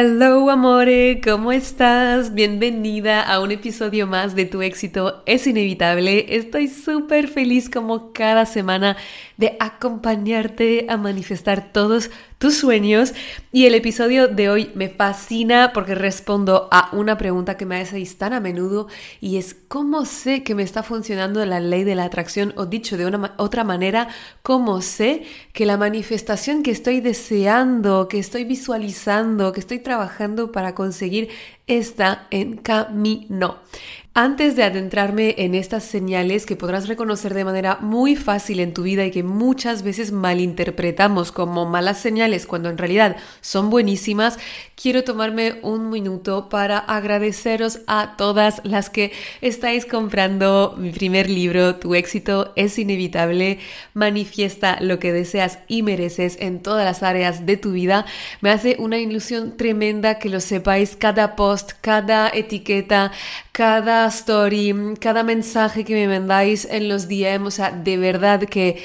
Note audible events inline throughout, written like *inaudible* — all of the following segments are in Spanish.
Hello amore, ¿cómo estás? Bienvenida a un episodio más de Tu éxito es inevitable. Estoy súper feliz como cada semana de acompañarte a manifestar todos tus sueños. Y el episodio de hoy me fascina porque respondo a una pregunta que me hacéis tan a menudo y es ¿cómo sé que me está funcionando la ley de la atracción? O dicho de una otra manera, ¿cómo sé que la manifestación que estoy deseando, que estoy visualizando, que estoy trabajando para conseguir está en camino? Antes de adentrarme en estas señales que podrás reconocer de manera muy fácil en tu vida y que muchas veces malinterpretamos como malas señales cuando en realidad son buenísimas, quiero tomarme un minuto para agradeceros a todas las que estáis comprando mi primer libro, Tu éxito es inevitable, manifiesta lo que deseas y mereces en todas las áreas de tu vida. Me hace una ilusión tremenda que lo sepáis cada post, cada etiqueta, cada story, cada mensaje que me mandáis en los DM, o sea, de verdad que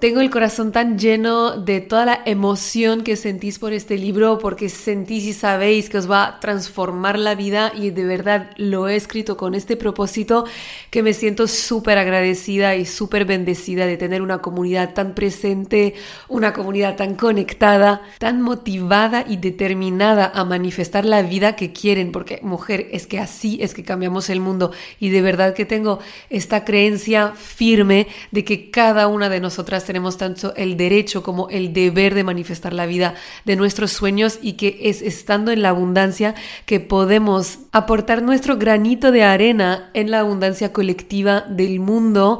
tengo el corazón tan lleno de toda la emoción que sentís por este libro, porque sentís y sabéis que os va a transformar la vida y de verdad lo he escrito con este propósito que me siento súper agradecida y súper bendecida de tener una comunidad tan presente, una comunidad tan conectada, tan motivada y determinada a manifestar la vida que quieren, porque mujer, es que así es que cambiamos el mundo. Y de verdad que tengo esta creencia firme de que cada una de nosotras tenemos tanto el derecho como el deber de manifestar la vida de nuestros sueños y que es estando en la abundancia que podemos aportar nuestro granito de arena en la abundancia colectiva del mundo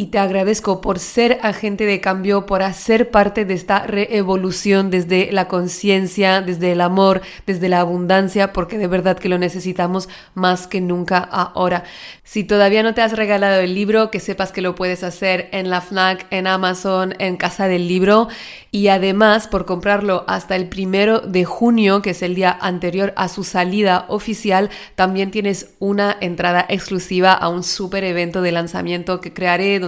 y te agradezco por ser agente de cambio, por hacer parte de esta reevolución desde la conciencia, desde el amor, desde la abundancia, porque de verdad que lo necesitamos más que nunca ahora. Si todavía no te has regalado el libro, que sepas que lo puedes hacer en la FNAC, en Amazon, en Casa del Libro y además por comprarlo hasta el primero de junio, que es el día anterior a su salida oficial, también tienes una entrada exclusiva a un super evento de lanzamiento que crearé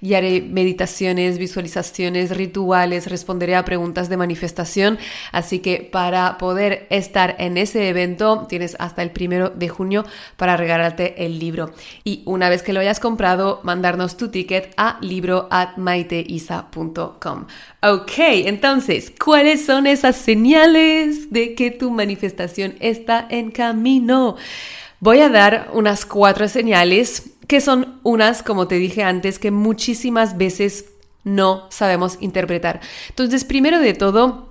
guiaré meditaciones, visualizaciones, rituales, responderé a preguntas de manifestación. Así que para poder estar en ese evento tienes hasta el primero de junio para regalarte el libro. Y una vez que lo hayas comprado, mandarnos tu ticket a libro at maiteisa.com. Ok, entonces, ¿cuáles son esas señales de que tu manifestación está en camino? Voy a dar unas cuatro señales que son unas, como te dije antes, que muchísimas veces no sabemos interpretar. Entonces, primero de todo,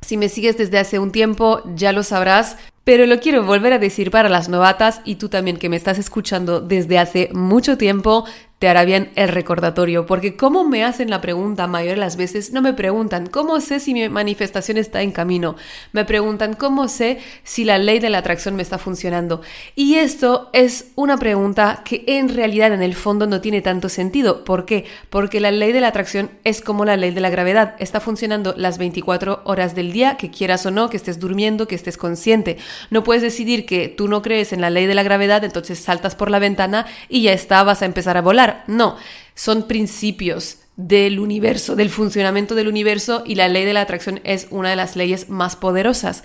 si me sigues desde hace un tiempo, ya lo sabrás, pero lo quiero volver a decir para las novatas y tú también que me estás escuchando desde hace mucho tiempo, te hará bien el recordatorio, porque como me hacen la pregunta mayor de las veces, no me preguntan cómo sé si mi manifestación está en camino, me preguntan cómo sé si la ley de la atracción me está funcionando. Y esto es una pregunta que en realidad en el fondo no tiene tanto sentido. ¿Por qué? Porque la ley de la atracción es como la ley de la gravedad, está funcionando las 24 horas del día, que quieras o no, que estés durmiendo, que estés consciente. No puedes decidir que tú no crees en la ley de la gravedad, entonces saltas por la ventana y ya está, vas a empezar a volar no, son principios del universo, del funcionamiento del universo y la ley de la atracción es una de las leyes más poderosas.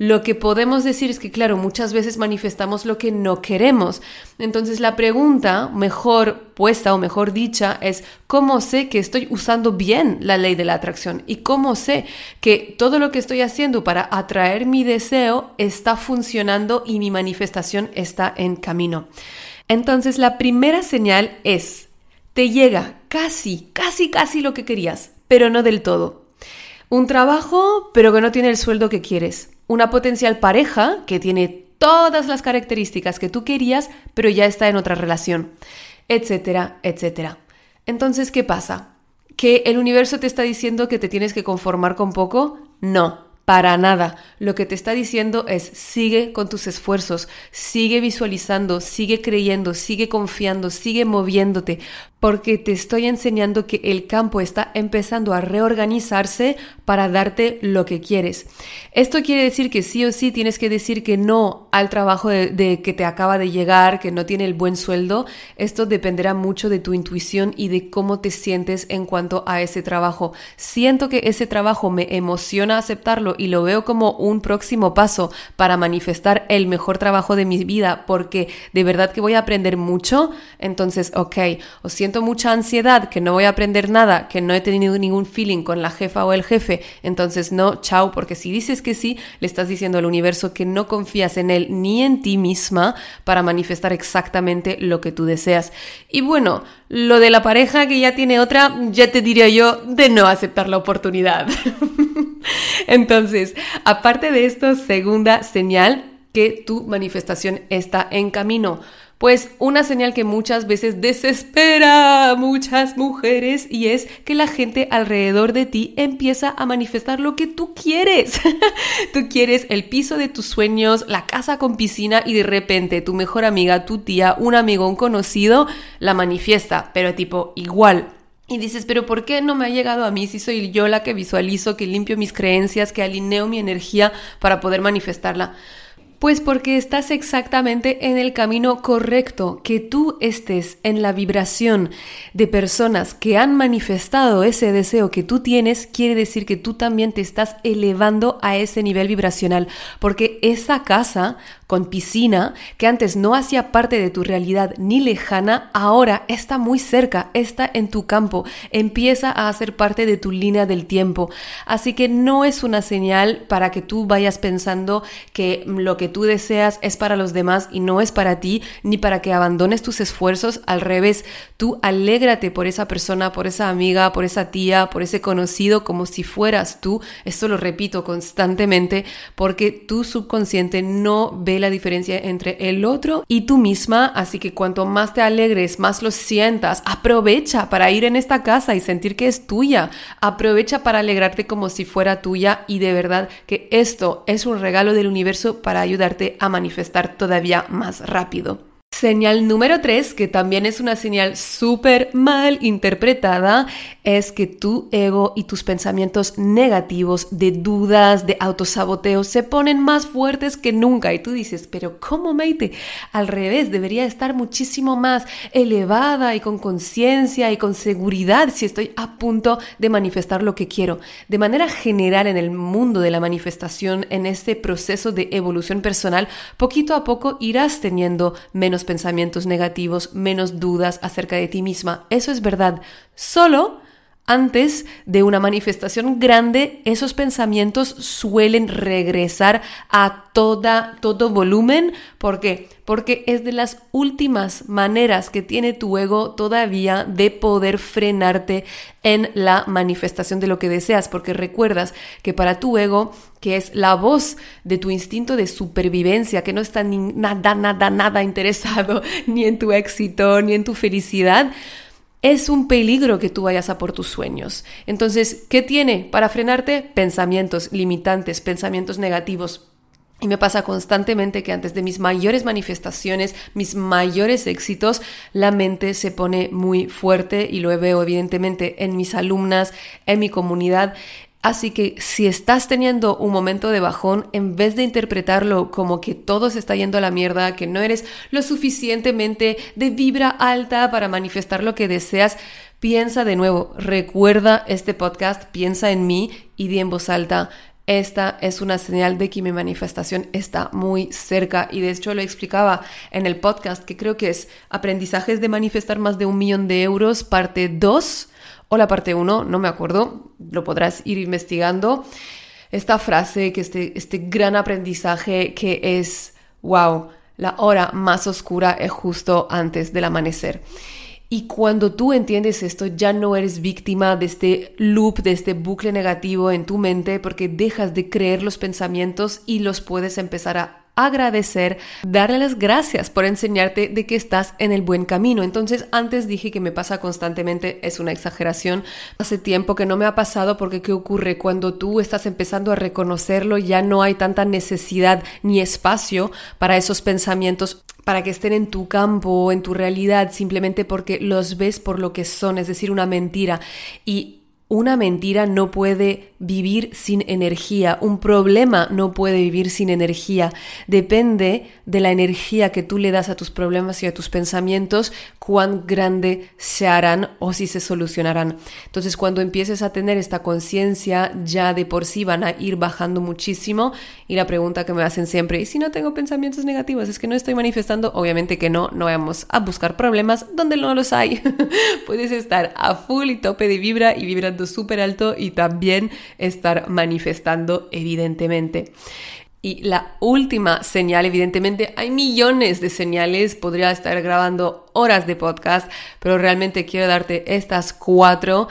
Lo que podemos decir es que, claro, muchas veces manifestamos lo que no queremos. Entonces la pregunta mejor puesta o mejor dicha es, ¿cómo sé que estoy usando bien la ley de la atracción? ¿Y cómo sé que todo lo que estoy haciendo para atraer mi deseo está funcionando y mi manifestación está en camino? Entonces la primera señal es, te llega casi, casi, casi lo que querías, pero no del todo. Un trabajo, pero que no tiene el sueldo que quieres. una potencial pareja que tiene todas las características que tú querías, pero ya está en otra relación, etcétera, etcétera. Entonces, ¿qué pasa? ¿Que el universo te está diciendo que te tienes que conformar con poco? No, para nada. Lo que te está diciendo es sigue con tus esfuerzos, sigue visualizando, sigue creyendo, sigue confiando, sigue moviéndote, porque te estoy enseñando que el campo está empezando a reorganizarse para darte lo que quieres. Esto quiere decir que sí o sí tienes que decir que no al trabajo de, que te acaba de llegar, que no tiene el buen sueldo. Esto dependerá mucho de tu intuición y de cómo te sientes en cuanto a ese trabajo. Siento que ese trabajo me emociona aceptarlo y lo veo como un próximo paso para manifestar el mejor trabajo de mi vida porque de verdad que voy a aprender mucho. Entonces, ok, o siento mucha ansiedad, que no voy a aprender nada, que no he tenido ningún feeling con la jefa o el jefe, entonces no, chao, porque si dices que sí, le estás diciendo al universo que no confías en él ni en ti misma para manifestar exactamente lo que tú deseas. Y bueno, lo de la pareja que ya tiene otra, ya te diría yo de no aceptar la oportunidad. *laughs* entonces, aparte de esto, segunda señal que tu manifestación está en camino. Pues una señal que muchas veces desespera a muchas mujeres y es que la gente alrededor de ti empieza a manifestar lo que tú quieres. *laughs* tú quieres el piso de tus sueños, la casa con piscina y de repente tu mejor amiga, tu tía, un amigo, un conocido la manifiesta, pero tipo igual. Y dices, pero ¿por qué no me ha llegado a mí si soy yo la que visualizo, que limpio mis creencias, que alineo mi energía para poder manifestarla? Pues porque estás exactamente en el camino correcto, que tú estés en la vibración de personas que han manifestado ese deseo que tú tienes, quiere decir que tú también te estás elevando a ese nivel vibracional, porque esa casa con piscina, que antes no hacía parte de tu realidad ni lejana, ahora está muy cerca, está en tu campo, empieza a hacer parte de tu línea del tiempo. Así que no es una señal para que tú vayas pensando que lo que tú deseas es para los demás y no es para ti, ni para que abandones tus esfuerzos. Al revés, tú alégrate por esa persona, por esa amiga, por esa tía, por ese conocido, como si fueras tú. Esto lo repito constantemente porque tu subconsciente no ve la diferencia entre el otro y tú misma, así que cuanto más te alegres, más lo sientas, aprovecha para ir en esta casa y sentir que es tuya, aprovecha para alegrarte como si fuera tuya. Y de verdad que esto es un regalo del universo para ayudarte a manifestar todavía más rápido. Señal número tres, que también es una señal súper mal interpretada, es que tu ego y tus pensamientos negativos de dudas, de autosaboteo, se ponen más fuertes que nunca. Y tú dices, pero ¿cómo, Meite? Al revés, debería estar muchísimo más elevada y con conciencia y con seguridad si estoy a punto de manifestar lo que quiero. De manera general, en el mundo de la manifestación, en este proceso de evolución personal, poquito a poco irás teniendo menos pensamientos negativos, menos dudas acerca de ti misma. Eso es verdad. Solo antes de una manifestación grande, esos pensamientos suelen regresar a toda, todo volumen. ¿Por qué? Porque es de las últimas maneras que tiene tu ego todavía de poder frenarte en la manifestación de lo que deseas. Porque recuerdas que para tu ego, que es la voz de tu instinto de supervivencia, que no está ni nada, nada, nada interesado *laughs* ni en tu éxito, ni en tu felicidad, es un peligro que tú vayas a por tus sueños. Entonces, ¿qué tiene para frenarte? Pensamientos limitantes, pensamientos negativos. Y me pasa constantemente que antes de mis mayores manifestaciones, mis mayores éxitos, la mente se pone muy fuerte y lo veo evidentemente en mis alumnas, en mi comunidad. Así que si estás teniendo un momento de bajón, en vez de interpretarlo como que todo se está yendo a la mierda, que no eres lo suficientemente de vibra alta para manifestar lo que deseas, piensa de nuevo, recuerda este podcast, piensa en mí y di en voz alta. Esta es una señal de que mi manifestación está muy cerca y de hecho lo explicaba en el podcast que creo que es Aprendizajes de manifestar más de un millón de euros, parte 2 o la parte 1, no me acuerdo, lo podrás ir investigando. Esta frase, que este, este gran aprendizaje que es, wow, la hora más oscura es justo antes del amanecer. Y cuando tú entiendes esto, ya no eres víctima de este loop, de este bucle negativo en tu mente, porque dejas de creer los pensamientos y los puedes empezar a agradecer, darle las gracias por enseñarte de que estás en el buen camino. Entonces, antes dije que me pasa constantemente, es una exageración. Hace tiempo que no me ha pasado porque ¿qué ocurre? Cuando tú estás empezando a reconocerlo, ya no hay tanta necesidad ni espacio para esos pensamientos para que estén en tu campo, en tu realidad, simplemente porque los ves por lo que son, es decir, una mentira. Y una mentira no puede vivir sin energía, un problema no puede vivir sin energía. Depende de la energía que tú le das a tus problemas y a tus pensamientos, cuán grande se harán o si se solucionarán. Entonces, cuando empieces a tener esta conciencia, ya de por sí van a ir bajando muchísimo. Y la pregunta que me hacen siempre, ¿y si no tengo pensamientos negativos? Es que no estoy manifestando, obviamente que no, no vamos a buscar problemas donde no los hay. *laughs* Puedes estar a full y tope de vibra y vibrando súper alto y también estar manifestando evidentemente. Y la última señal, evidentemente, hay millones de señales, podría estar grabando horas de podcast, pero realmente quiero darte estas cuatro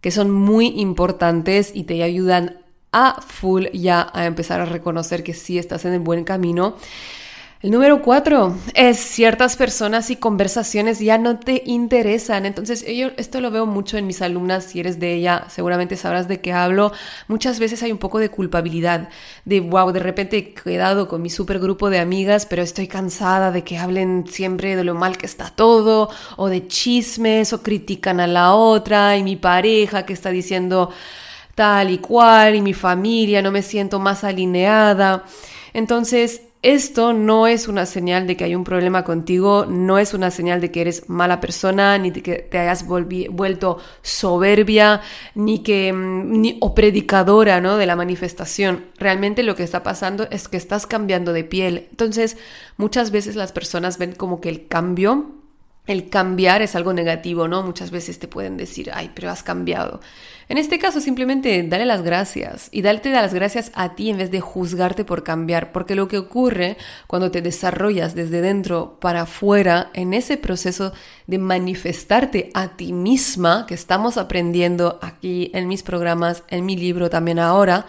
que son muy importantes y te ayudan a full ya a empezar a reconocer que sí estás en el buen camino. El número cuatro es ciertas personas y conversaciones ya no te interesan. Entonces, yo esto lo veo mucho en mis alumnas. Si eres de ella, seguramente sabrás de qué hablo. Muchas veces hay un poco de culpabilidad, de wow, de repente he quedado con mi super grupo de amigas, pero estoy cansada de que hablen siempre de lo mal que está todo, o de chismes, o critican a la otra, y mi pareja que está diciendo tal y cual, y mi familia, no me siento más alineada. Entonces, esto no es una señal de que hay un problema contigo, no es una señal de que eres mala persona, ni de que te hayas vuelto soberbia, ni que mm, ni, o predicadora ¿no? de la manifestación. Realmente lo que está pasando es que estás cambiando de piel. Entonces, muchas veces las personas ven como que el cambio el cambiar es algo negativo, ¿no? Muchas veces te pueden decir, ay, pero has cambiado. En este caso, simplemente dale las gracias y darte las gracias a ti en vez de juzgarte por cambiar, porque lo que ocurre cuando te desarrollas desde dentro para afuera en ese proceso de manifestarte a ti misma, que estamos aprendiendo aquí en mis programas, en mi libro también ahora,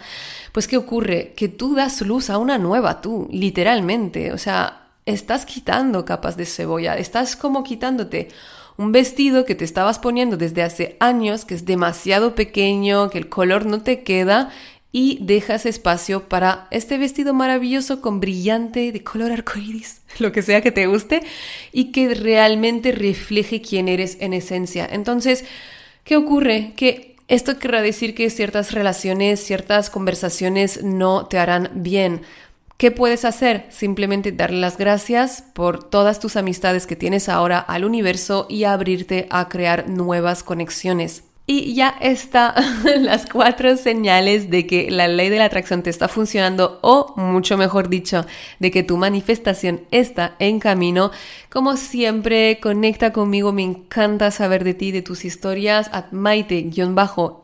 pues ¿qué ocurre? Que tú das luz a una nueva tú, literalmente, o sea, estás quitando capas de cebolla, estás como quitándote un vestido que te estabas poniendo desde hace años, que es demasiado pequeño, que el color no te queda y dejas espacio para este vestido maravilloso con brillante de color arcoíris, *laughs* lo que sea que te guste y que realmente refleje quién eres en esencia. Entonces, ¿qué ocurre? Que esto querrá decir que ciertas relaciones, ciertas conversaciones no te harán bien ¿Qué puedes hacer? Simplemente darle las gracias por todas tus amistades que tienes ahora al universo y abrirte a crear nuevas conexiones. Y ya está *laughs* las cuatro señales de que la ley de la atracción te está funcionando o, mucho mejor dicho, de que tu manifestación está en camino. Como siempre, conecta conmigo, me encanta saber de ti, de tus historias, at maite-issa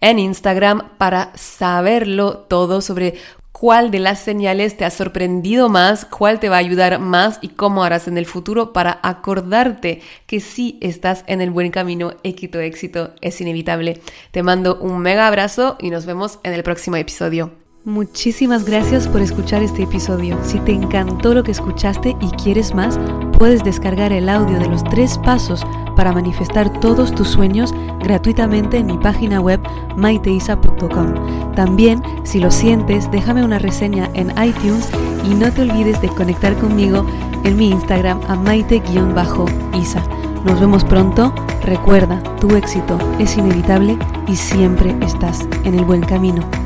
en Instagram para saberlo todo sobre cuál de las señales te ha sorprendido más, cuál te va a ayudar más y cómo harás en el futuro para acordarte que sí estás en el buen camino tu éxito es inevitable. Te mando un mega abrazo y nos vemos en el próximo episodio. Muchísimas gracias por escuchar este episodio. Si te encantó lo que escuchaste y quieres más, puedes descargar el audio de los tres pasos para manifestar todos tus sueños gratuitamente en mi página web maiteisa.com. También, si lo sientes, déjame una reseña en iTunes y no te olvides de conectar conmigo en mi Instagram a maite-isa. Nos vemos pronto. Recuerda, tu éxito es inevitable y siempre estás en el buen camino.